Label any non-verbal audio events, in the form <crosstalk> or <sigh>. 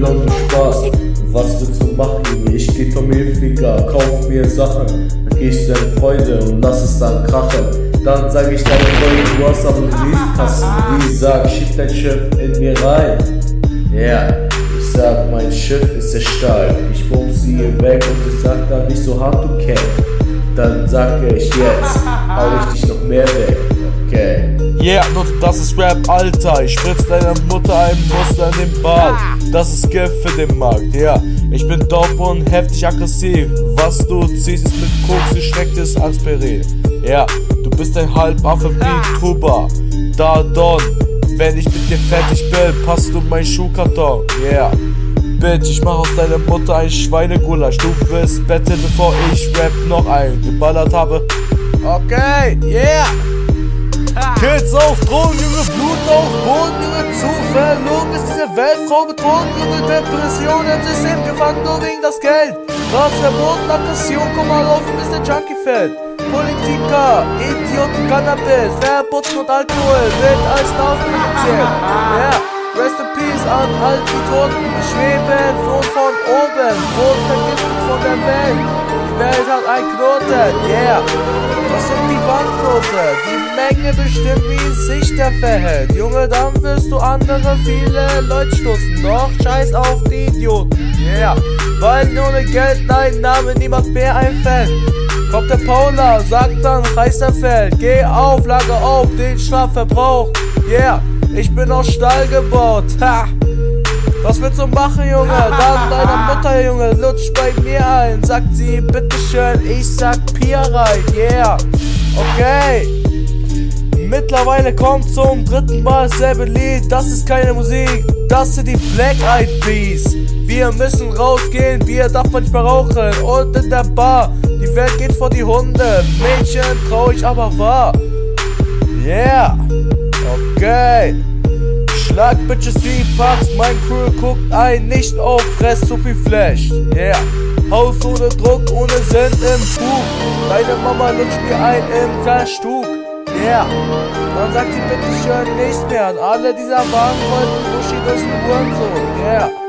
Du Spaß. Was willst du machen? Ich geh vom Hilfiger, kauf mir Sachen. Dann geh ich zu deinen Freunden und lass es dann krachen. Dann sag ich deinen Freunden, du hast aber einen Riesenkasten. Die sagt, schieb dein Schiff in mir rein. Ja, yeah. ich sag, mein Schiff ist der Stahl. Ich bums sie weg und ich sag dann nicht so hart du kennst. Dann sag ich jetzt, hau ich dich noch mehr weg. Yeah, das ist Rap, Alter. Ich spritz deiner Mutter ein Muster in den Bart. Das ist Gift für den Markt, ja. Yeah. Ich bin dope und heftig aggressiv. Was du ziehst, ist mit Koks gestecktes Aspirin. Ja, yeah. du bist ein Halbaffe wie Tuba. Da Don, wenn ich mit dir fertig bin, passt du mein Schuhkarton. Yeah. Bitch, ich mach aus deiner Mutter ein Schweinegulasch. Du wirst betteln, bevor ich Rap noch ein geballert habe. Okay, yeah! Kids auf Drogen, Junge, Blut auf Boden, Junge, zu verlogen ist diese Weltfrau betrogen, Junge, Depression im System gefangen, nur wegen das Geld. Was verboten, Aggression, komm mal auf, bis der Junkie fällt. Politiker, Idioten, Cannabis, Verboten und Alkohol, wird als Nachricht gezählt. Ja. Rest in Peace an all die Toten, schweben von, von oben, wurden vergiftet von der Welt. Die Welt hat ein Knoten, yeah. Das sind die Banknote, die Menge bestimmt, wie sich der verhält. Junge, dann wirst du andere viele Leute stoßen. Doch scheiß auf die Idioten, yeah. Weil ohne Geld dein Name niemand mehr einfällt. Kommt der Paula, sagt dann, reißt der Feld. Geh auf, lage auf den Strafverbrauch, yeah. Ich bin aus Stahl gebaut, ha. Was willst du machen, Junge? <laughs> Dann deiner Mutter, Junge, lutsch bei mir ein. Sagt sie, bitteschön, ich sag Pia rein, yeah. Okay. Mittlerweile kommt zum dritten Mal dasselbe Lied. Das ist keine Musik, das sind die Black Eyed Peas. Wir müssen rausgehen, Bier darf man nicht mehr rauchen. Und in der Bar, die Welt geht vor die Hunde. Mädchen traurig, aber wahr. Yeah. Okay. Schlag Bitches wie Parks, mein Crew guckt ein, nicht auf, fress zu viel Flash. Yeah. Haus ohne Druck, ohne Sinn im Bug. Deine Mama lutscht mir ein im Kleinstug. Yeah. Dann sagt sie bitte schön nichts mehr. Und alle dieser Wagen wollten Bushidos Hurensohn. Yeah.